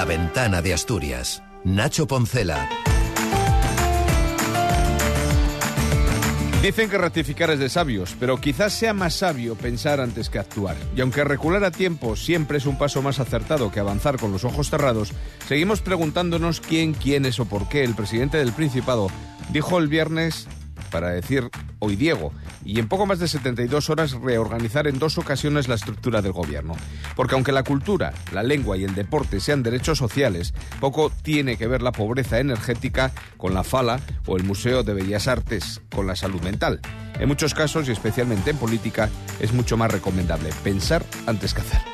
La ventana de Asturias. Nacho Poncela. Dicen que ratificar es de sabios, pero quizás sea más sabio pensar antes que actuar. Y aunque recular a tiempo siempre es un paso más acertado que avanzar con los ojos cerrados, seguimos preguntándonos quién, quién es o por qué el presidente del Principado dijo el viernes para decir hoy Diego, y en poco más de 72 horas reorganizar en dos ocasiones la estructura del gobierno. Porque aunque la cultura, la lengua y el deporte sean derechos sociales, poco tiene que ver la pobreza energética con la fala o el Museo de Bellas Artes con la salud mental. En muchos casos, y especialmente en política, es mucho más recomendable pensar antes que hacer.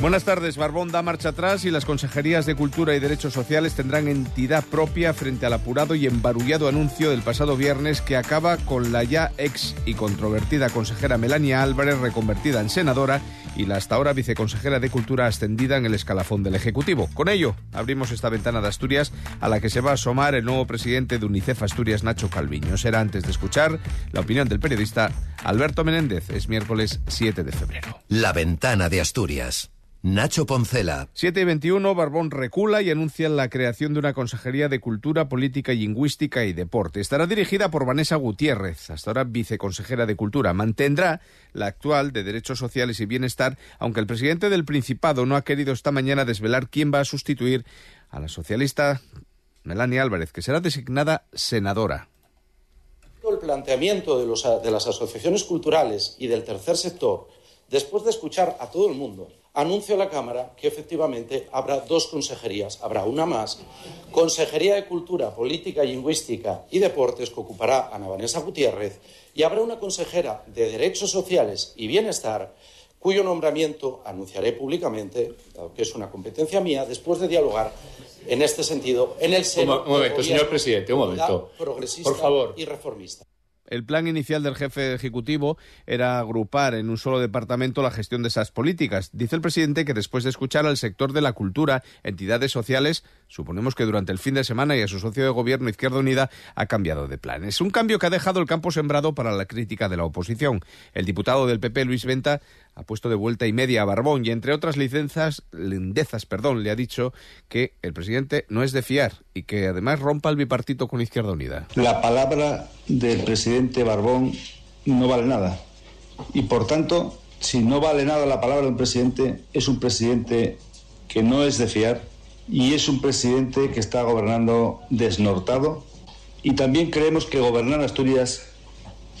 Buenas tardes. Barbón da marcha atrás y las consejerías de Cultura y Derechos Sociales tendrán entidad propia frente al apurado y embarullado anuncio del pasado viernes que acaba con la ya ex y controvertida consejera Melania Álvarez reconvertida en senadora y la hasta ahora viceconsejera de Cultura ascendida en el escalafón del Ejecutivo. Con ello, abrimos esta ventana de Asturias a la que se va a asomar el nuevo presidente de UNICEF Asturias, Nacho Calviño. Será antes de escuchar la opinión del periodista Alberto Menéndez. Es miércoles 7 de febrero. La ventana de Asturias. Nacho Poncela. 7 y 21, Barbón recula y anuncia la creación de una Consejería de Cultura, Política, Lingüística y Deporte. Estará dirigida por Vanessa Gutiérrez, hasta ahora viceconsejera de Cultura. Mantendrá la actual de Derechos Sociales y Bienestar, aunque el presidente del Principado no ha querido esta mañana desvelar quién va a sustituir a la socialista Melania Álvarez, que será designada senadora. El planteamiento de, los, de las asociaciones culturales y del tercer sector, después de escuchar a todo el mundo, anuncio a la Cámara que efectivamente habrá dos consejerías. Habrá una más, Consejería de Cultura, Política, Lingüística y Deportes, que ocupará Ana Vanessa Gutiérrez, y habrá una consejera de Derechos Sociales y Bienestar, cuyo nombramiento anunciaré públicamente, dado que es una competencia mía, después de dialogar en este sentido en el seno un momento, señor presidente, un momento. progresista Por favor. y reformista. El plan inicial del jefe ejecutivo era agrupar en un solo departamento la gestión de esas políticas. Dice el presidente que después de escuchar al sector de la cultura, entidades sociales, suponemos que durante el fin de semana y a su socio de gobierno Izquierda Unida ha cambiado de planes. Un cambio que ha dejado el campo sembrado para la crítica de la oposición. El diputado del PP, Luis Venta, ha puesto de vuelta y media a Barbón y entre otras licencias, lindezas, perdón, le ha dicho que el presidente no es de fiar y que además rompa el bipartito con Izquierda Unida. La palabra del presidente Barbón no vale nada. Y por tanto, si no vale nada la palabra de un presidente, es un presidente que no es de fiar y es un presidente que está gobernando desnortado. Y también creemos que gobernar Asturias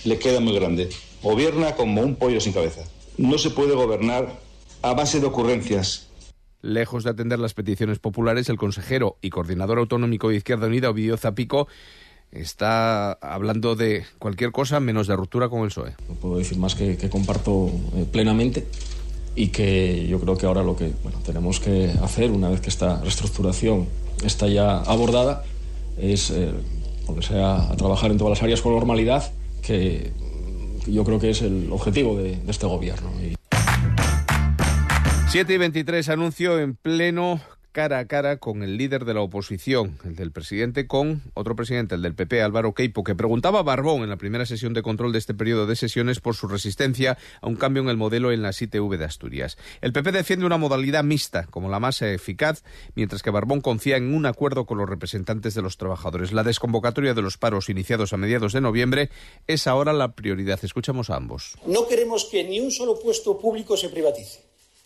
le queda muy grande. Gobierna como un pollo sin cabeza. No se puede gobernar a base de ocurrencias, Lejos de atender las peticiones populares, el consejero y coordinador autonómico de Izquierda Unida, Ovidio Zapico, está hablando de cualquier cosa menos de ruptura con el PSOE. No puedo decir más que, que comparto eh, plenamente y que yo creo que ahora lo que bueno, tenemos que hacer, una vez que esta reestructuración está ya abordada, es eh, volverse a, a trabajar en todas las áreas con normalidad, que yo creo que es el objetivo de, de este gobierno. Y... 7 y 23 anuncio en pleno cara a cara con el líder de la oposición, el del presidente, con otro presidente, el del PP, Álvaro Queipo, que preguntaba a Barbón en la primera sesión de control de este periodo de sesiones por su resistencia a un cambio en el modelo en las ITV de Asturias. El PP defiende una modalidad mixta como la más eficaz, mientras que Barbón confía en un acuerdo con los representantes de los trabajadores. La desconvocatoria de los paros iniciados a mediados de noviembre es ahora la prioridad. Escuchamos a ambos. No queremos que ni un solo puesto público se privatice,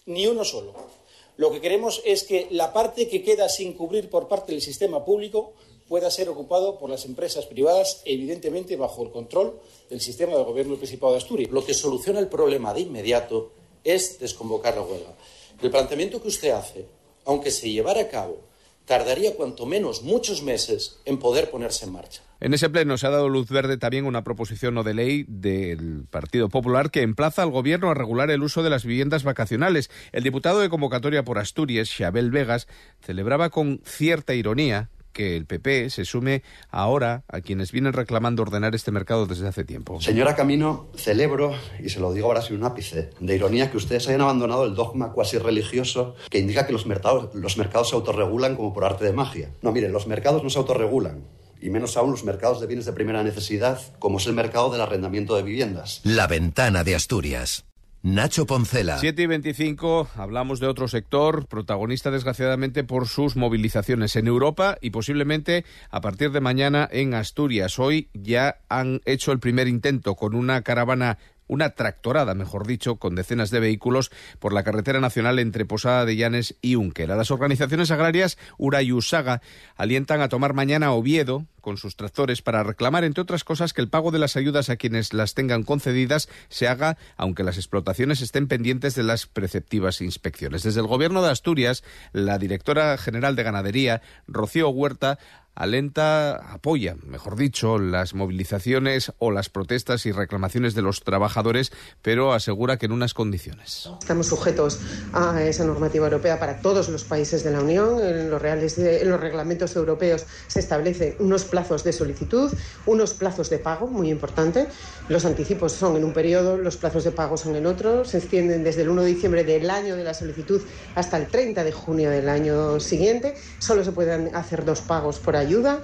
ni uno solo. Lo que queremos es que la parte que queda sin cubrir por parte del sistema público pueda ser ocupado por las empresas privadas, evidentemente bajo el control del sistema del Gobierno del Principado de Asturias. Lo que soluciona el problema de inmediato es desconvocar la huelga. El planteamiento que usted hace, aunque se llevara a cabo, tardaría cuanto menos muchos meses en poder ponerse en marcha. En ese pleno se ha dado luz verde también una proposición no de ley del Partido Popular que emplaza al Gobierno a regular el uso de las viviendas vacacionales. El diputado de convocatoria por Asturias, Xabel Vegas, celebraba con cierta ironía que el PP se sume ahora a quienes vienen reclamando ordenar este mercado desde hace tiempo. Señora Camino, celebro, y se lo digo ahora sin un ápice, de ironía que ustedes hayan abandonado el dogma cuasi religioso que indica que los mercados, los mercados se autorregulan como por arte de magia. No, miren, los mercados no se autorregulan. Y menos aún los mercados de bienes de primera necesidad, como es el mercado del arrendamiento de viviendas. La ventana de Asturias. Nacho Poncela. 7 y 25, hablamos de otro sector, protagonista desgraciadamente por sus movilizaciones en Europa y posiblemente a partir de mañana en Asturias. Hoy ya han hecho el primer intento con una caravana una tractorada, mejor dicho, con decenas de vehículos por la carretera nacional entre Posada de Llanes y Unquera. Las organizaciones agrarias Ura y Usaga alientan a tomar mañana Oviedo con sus tractores para reclamar, entre otras cosas, que el pago de las ayudas a quienes las tengan concedidas se haga aunque las explotaciones estén pendientes de las preceptivas inspecciones. Desde el Gobierno de Asturias, la directora general de Ganadería, Rocío Huerta, alenta, apoya, mejor dicho, las movilizaciones o las protestas y reclamaciones de los trabajadores, pero asegura que en unas condiciones. Estamos sujetos a esa normativa europea para todos los países de la Unión. En los, reales, en los reglamentos europeos se establecen unos plazos de solicitud, unos plazos de pago, muy importante. Los anticipos son en un periodo, los plazos de pago son en otro. Se extienden desde el 1 de diciembre del año de la solicitud hasta el 30 de junio del año siguiente. Solo se pueden hacer dos pagos por año ayuda.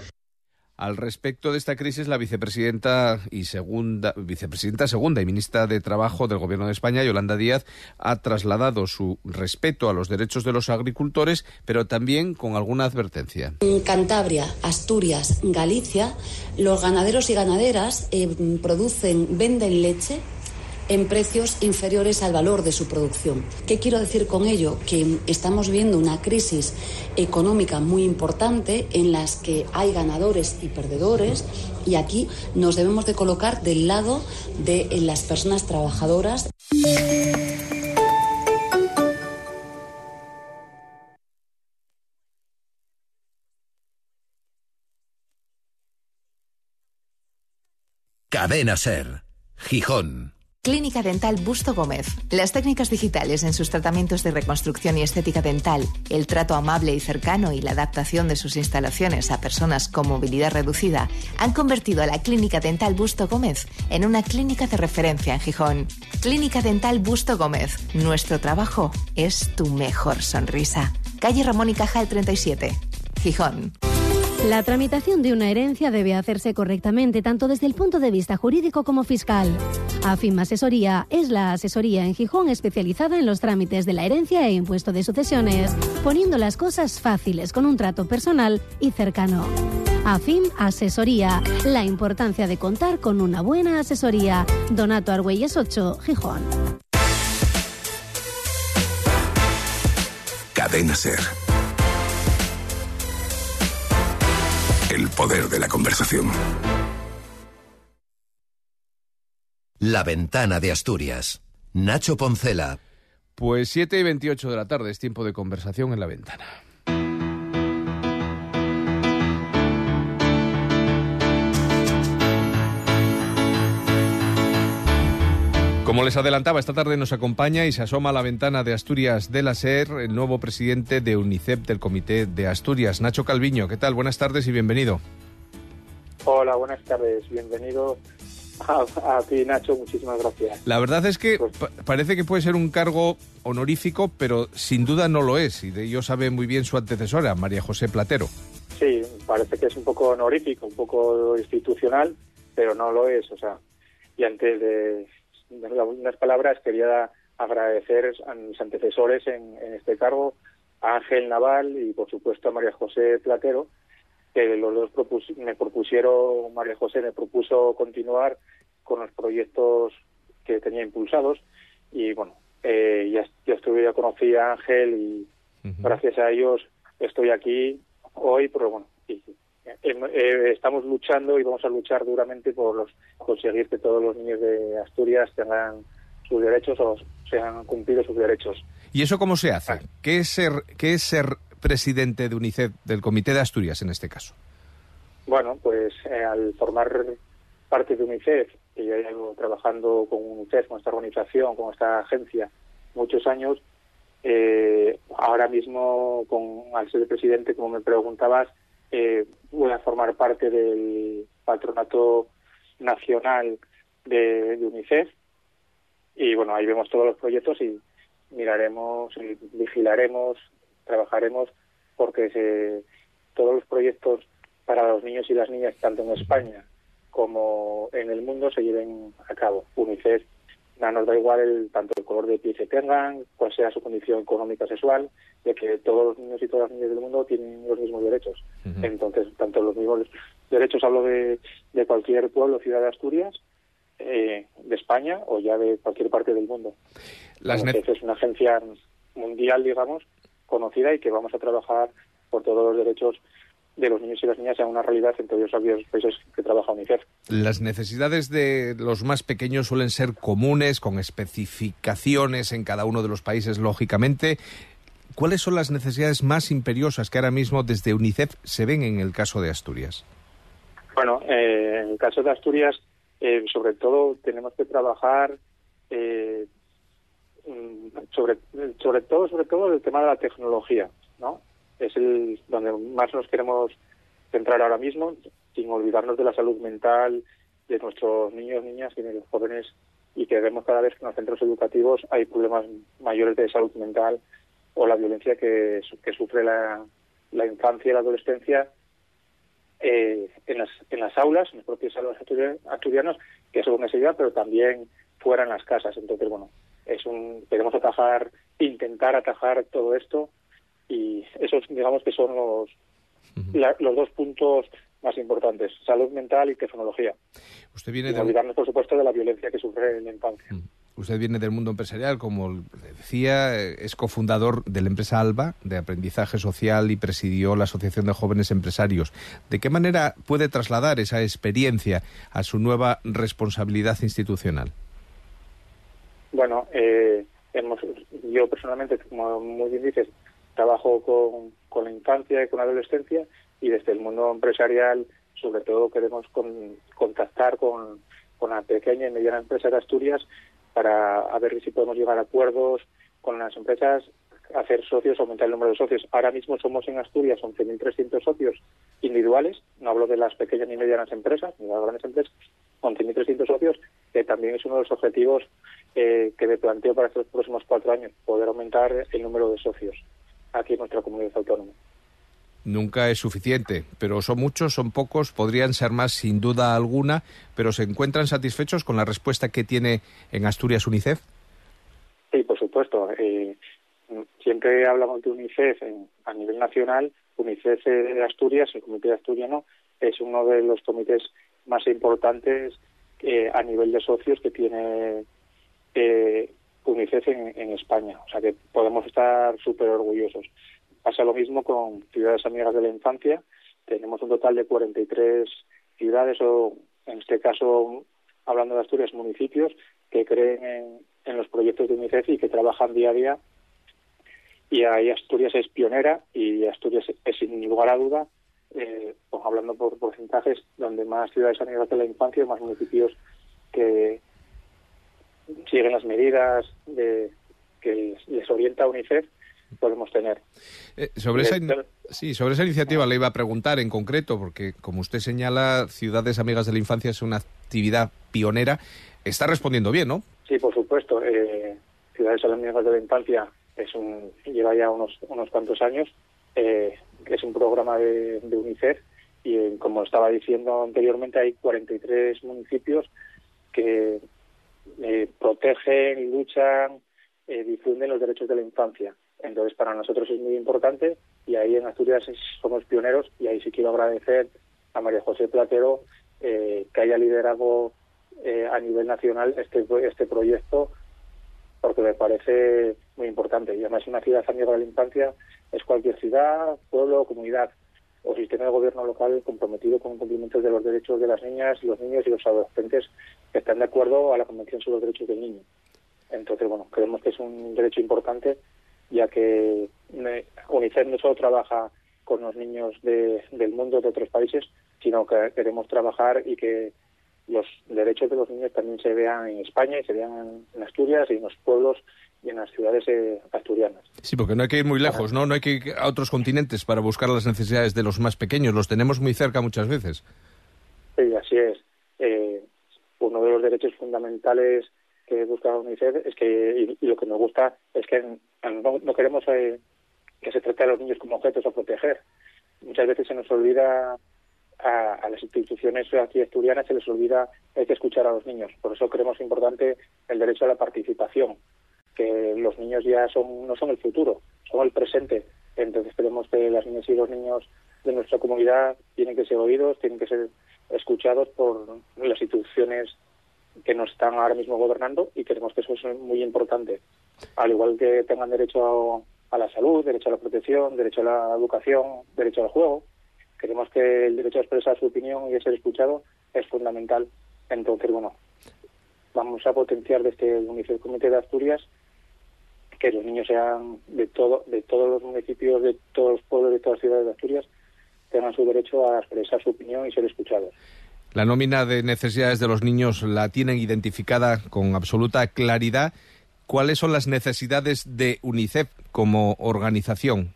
Al respecto de esta crisis, la vicepresidenta y segunda, vicepresidenta segunda y ministra de Trabajo del Gobierno de España, Yolanda Díaz, ha trasladado su respeto a los derechos de los agricultores, pero también con alguna advertencia. En Cantabria, Asturias, Galicia, los ganaderos y ganaderas eh, producen, venden leche en precios inferiores al valor de su producción. ¿Qué quiero decir con ello? Que estamos viendo una crisis económica muy importante en las que hay ganadores y perdedores y aquí nos debemos de colocar del lado de las personas trabajadoras. Cadena Ser, Gijón. Clínica Dental Busto Gómez. Las técnicas digitales en sus tratamientos de reconstrucción y estética dental, el trato amable y cercano y la adaptación de sus instalaciones a personas con movilidad reducida han convertido a la Clínica Dental Busto Gómez en una clínica de referencia en Gijón. Clínica Dental Busto Gómez. Nuestro trabajo es tu mejor sonrisa. Calle Ramón y Cajal 37. Gijón. La tramitación de una herencia debe hacerse correctamente tanto desde el punto de vista jurídico como fiscal. AFIM Asesoría es la asesoría en Gijón especializada en los trámites de la herencia e impuesto de sucesiones, poniendo las cosas fáciles con un trato personal y cercano. AFIM Asesoría, la importancia de contar con una buena asesoría. Donato Argüelles 8, Gijón. Cadena Ser. Poder de la conversación. La ventana de Asturias. Nacho Poncela. Pues 7 y 28 de la tarde es tiempo de conversación en la ventana. Como les adelantaba, esta tarde nos acompaña y se asoma a la ventana de Asturias de la SER el nuevo presidente de UNICEF del Comité de Asturias, Nacho Calviño. ¿Qué tal? Buenas tardes y bienvenido. Hola, buenas tardes. Bienvenido a, ti, Nacho. Muchísimas gracias. La verdad es que pues parece que puede ser un cargo honorífico, pero sin duda no lo es. Y de ello sabe muy bien su antecesora, María José Platero. Sí, parece que es un poco honorífico, un poco institucional, pero no lo es. O sea, y antes de unas palabras, quería agradecer a mis antecesores en, este cargo, a Ángel Naval y por supuesto a María José Platero, que los dos me propusieron, María José me propuso continuar con los proyectos que tenía impulsados y bueno, eh, ya, ya estuve, ya conocí a Ángel y gracias a ellos estoy aquí hoy, pero bueno, eh, estamos luchando y vamos a luchar duramente por los, conseguir que todos los niños de Asturias tengan sus derechos o sean cumplidos sus derechos. ¿Y eso cómo se hace? ¿Qué es ser, qué es ser presidente de UNICEF, del Comité de Asturias en este caso? Bueno, pues eh, al formar parte de UNICEF, y yo llevo trabajando con UNICEF, con esta organización, con esta agencia, muchos años, eh, ahora mismo, con, al ser presidente, como me preguntabas, eh, voy a formar parte del patronato nacional de, UNICEF y bueno, ahí vemos todos los proyectos y miraremos, y vigilaremos, trabajaremos porque se, todos los proyectos para los niños y las niñas, tanto en España como en el mundo, se lleven a cabo. UNICEF no nos da igual el, tanto el color de piel que tengan, cuál sea su condición económica sexual, de que todos los niños y todas las niñas del mundo tienen los mismos derechos. Entonces, tanto los mismos derechos, hablo de, de cualquier pueblo ciudad de Asturias, eh, de España o ya de cualquier parte del mundo. Las es una agencia mundial, digamos, conocida y que vamos a trabajar por todos los derechos de los niños y las niñas sea una realidad en todos los países que trabaja UNICEF. Las necesidades de los más pequeños suelen ser comunes, con especificaciones en cada uno de los países, lógicamente. ¿Cuáles son las necesidades más imperiosas que ahora mismo desde UNICEF se ven en el caso de Asturias? Bueno, eh, en el caso de Asturias, eh, sobre todo tenemos que trabajar eh, mm, sobre, sobre todo, sobre todo el tema de la tecnología, ¿no? Es el donde más nos queremos centrar ahora mismo, sin olvidarnos de la salud mental de nuestros niños, niñas y jóvenes y que vemos cada vez que en los centros educativos hay problemas mayores de salud mental o la violencia que, que sufre la, la infancia y la adolescencia eh, en, las, en las aulas, en los propios aulas asturianos, que es una necesidad, pero también fuera en las casas. Entonces, bueno, es un, queremos atajar, intentar atajar todo esto y esos digamos que son los, los dos puntos más importantes, salud mental y tecnología. Usted viene y de... olvidarnos, por supuesto, de la violencia que sufre en la infancia. Usted viene del mundo empresarial, como decía, es cofundador de la empresa ALBA, de aprendizaje social, y presidió la Asociación de Jóvenes Empresarios. ¿De qué manera puede trasladar esa experiencia a su nueva responsabilidad institucional? Bueno, eh, hemos, yo personalmente, como muy bien dices, trabajo con, con la infancia y con la adolescencia y desde el mundo empresarial sobre todo queremos contactar con, con la pequeña y mediana empresa de Asturias para ver si podemos llegar a acuerdos con las empresas, hacer socios, aumentar el número de socios. Ahora mismo somos en Asturias 11.300 socios individuales, no hablo de las pequeñas ni medianas empresas, ni de las grandes empresas, 11.300 socios, que también es uno de los objetivos eh, que me planteo para estos próximos cuatro años, poder aumentar el número de socios aquí en nuestra comunidad autónoma. Nunca es suficiente, pero son muchos, son pocos, podrían ser más sin duda alguna, pero ¿se encuentran satisfechos con la respuesta que tiene en Asturias UNICEF? Sí, por supuesto. Eh, siempre hablamos de UNICEF a nivel nacional. UNICEF de Asturias, el Comité Asturiano, es uno de los comités más importantes eh, a nivel de socios que tiene eh, UNICEF en, España. O sea que podemos estar súper orgullosos. Pasa lo mismo con Ciudades Amigas de la Infancia. Tenemos un total de 43 ciudades o, en este caso, hablando de Asturias, municipios que creen en, los proyectos de UNICEF y que trabajan día a día. Y ahí Asturias es pionera y Asturias es, sin lugar a duda, eh, pues hablando por porcentajes, donde más ciudades amigas de la infancia, más municipios que, siguen las medidas de, que les orienta UNICEF, podemos tener. Eh, sobre esa, sí, sobre esa iniciativa le iba a preguntar en concreto, porque como usted señala, Ciudades Amigas de la Infancia es una actividad pionera. Está respondiendo bien, ¿no? Sí, por supuesto. Eh, Ciudades Amigas de la Infancia es un, lleva ya unos, unos cuantos años. Eh, es un programa de, de UNICEF y, como estaba diciendo anteriormente, hay 43 municipios que eh, protegen, luchan, eh, difunden los derechos de la infancia. Entonces, para nosotros es muy importante y ahí en Asturias somos pioneros y ahí sí quiero agradecer a María José Platero eh, que haya liderado eh, a nivel nacional este, este proyecto porque me parece muy importante. Y además una ciudad amiga de la infancia es cualquier ciudad, pueblo, comunidad o sistema de gobierno local comprometido con cumplimientos de los derechos de las niñas, los niños y los adolescentes que están de acuerdo a la Convención sobre los Derechos del Niño. Entonces, bueno, creemos que es un derecho importante, ya que UNICEF no solo trabaja con los niños de, del mundo de otros países, sino que queremos trabajar y que los derechos de los niños también se vean en España y se vean en Asturias y en los pueblos y en las ciudades eh, asturianas. Sí, porque no hay que ir muy lejos, ¿no? No hay que ir a otros continentes para buscar las necesidades de los más pequeños. Los tenemos muy cerca muchas veces. Sí, así es. Eh, uno de los derechos fundamentales que busca UNICEF es que, y, lo que nos gusta es que no, queremos eh, que se trate a los niños como objetos a proteger. Muchas veces se nos olvida a, las instituciones aquí asturianas se les olvida hay que escuchar a los niños. Por eso creemos importante el derecho a la participación, que los niños ya son no son el futuro, son el presente. Entonces creemos que las niñas y los niños de nuestra comunidad tienen que ser oídos, tienen que ser escuchados por las instituciones que nos están ahora mismo gobernando y creemos que eso es muy importante. Al igual que tengan derecho a la salud, derecho a la protección, derecho a la educación, derecho al juego, creemos que el derecho a expresar su opinión y a ser escuchado es fundamental. Entonces, bueno, vamos a potenciar desde el UNICEF Comité de Asturias que los niños sean de todo de todos los municipios, de todos los pueblos, de todas las ciudades de Asturias, tengan su derecho a expresar su opinión y ser escuchados. La nómina de necesidades de los niños la tienen identificada con absoluta claridad. ¿Cuáles son las necesidades de UNICEF como organización?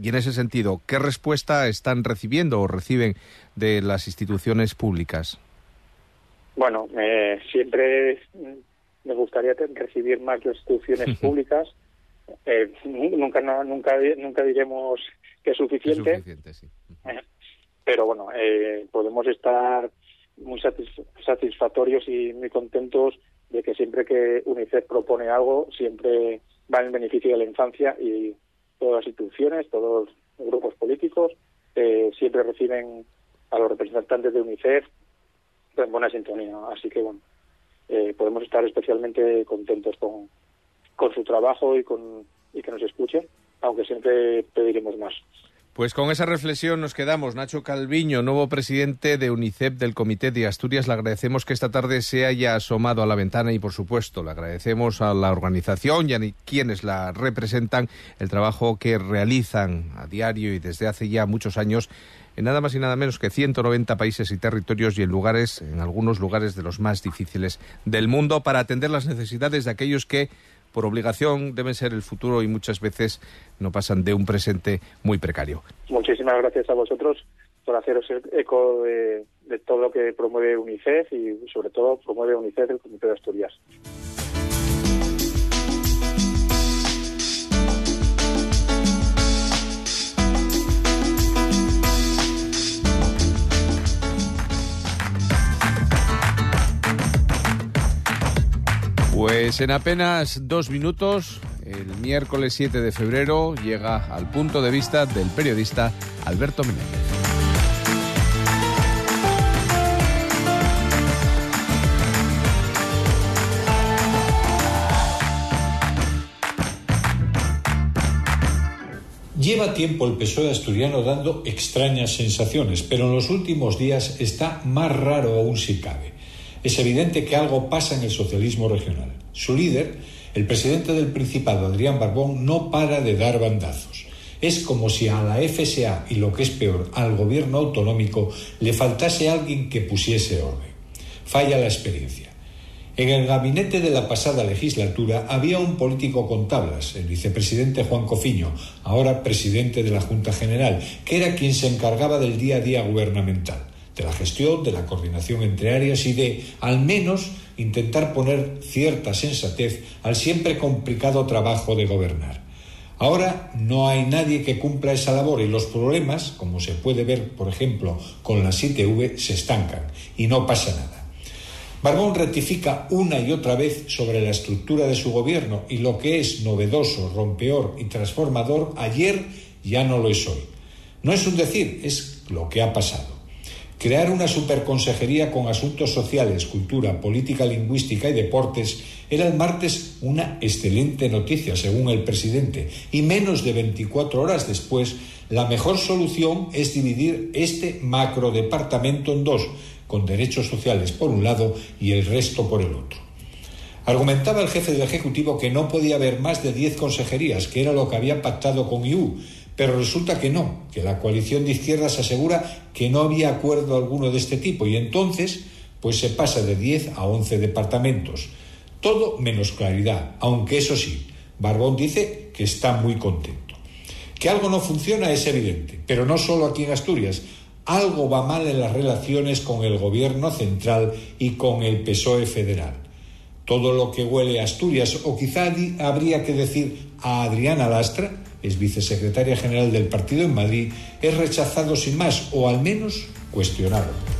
Y en ese sentido, ¿qué respuesta están recibiendo o reciben de las instituciones públicas? Bueno, eh, siempre me gustaría recibir más las instituciones públicas. Eh, nunca, nunca, nunca diremos que es suficiente. Eh, pero bueno, podemos estar muy satisfactorios y muy contentos de que siempre que UNICEF propone algo, siempre va en beneficio de la infancia y todas las instituciones, todos los grupos políticos, eh, siempre reciben a los representantes de UNICEF en buena sintonía. Así que, bueno, eh, podemos estar especialmente contentos con, con su trabajo y, con, y que nos escuchen, aunque siempre pediremos más. Pues con esa reflexión nos quedamos. Nacho Calviño, nuevo presidente de UNICEF del Comité de Asturias, le agradecemos que esta tarde se haya asomado a la ventana y, por supuesto, le agradecemos a la organización y a quienes la representan el trabajo que realizan a diario y desde hace ya muchos años en nada más y nada menos que 190 países y territorios y en lugares, en algunos lugares de los más difíciles del mundo para atender las necesidades de aquellos que por obligación deben ser el futuro y muchas veces no pasan de un presente muy precario. Muchísimas gracias a vosotros por haceros eco de, todo lo que promueve UNICEF y sobre todo promueve UNICEF el Comité de Asturias. Pues en apenas dos minutos, el miércoles 7 de febrero, llega al punto de vista del periodista Alberto Menéndez. Lleva tiempo el PSOE asturiano dando extrañas sensaciones, pero en los últimos días está más raro aún si cabe. Es evidente que algo pasa en el socialismo regional. Su líder, el presidente del Principado, Adrián Barbón, no para de dar bandazos. Es como si a la FSA y lo que es peor, al gobierno autonómico, le faltase alguien que pusiese orden. Falla la experiencia. En el gabinete de la pasada legislatura había un político con tablas, el vicepresidente Juan Cofiño, ahora presidente de la Junta General, que era quien se encargaba del día a día gubernamental de la gestión, de la coordinación entre áreas y de, al menos, intentar poner cierta sensatez al siempre complicado trabajo de gobernar. Ahora no hay nadie que cumpla esa labor y los problemas, como se puede ver, por ejemplo, con la ITV, se estancan y no pasa nada. Barbón rectifica una y otra vez sobre la estructura de su gobierno y lo que es novedoso, rompeor y transformador ayer ya no lo es hoy. No es un decir, es lo que ha pasado. Crear una superconsejería con asuntos sociales, cultura, política lingüística y deportes era el martes una excelente noticia, según el presidente, y menos de 24 horas después, la mejor solución es dividir este macrodepartamento en dos, con derechos sociales por un lado y el resto por el otro. Argumentaba el jefe del Ejecutivo que no podía haber más de 10 consejerías, que era lo que había pactado con IU, pero resulta que no, que la coalición de izquierdas asegura que no había acuerdo alguno de este tipo y entonces pues se pasa de 10 a 11 departamentos. Todo menos claridad, aunque eso sí, Barbón dice que está muy contento. Que algo no funciona es evidente, pero no solo aquí en Asturias. Algo va mal en las relaciones con el gobierno central y con el PSOE federal. Todo lo que huele a Asturias, o quizá habría que decir a Adriana Lastra, es vicesecretaria general del partido en Madrid, es rechazado sin más, o al menos cuestionado.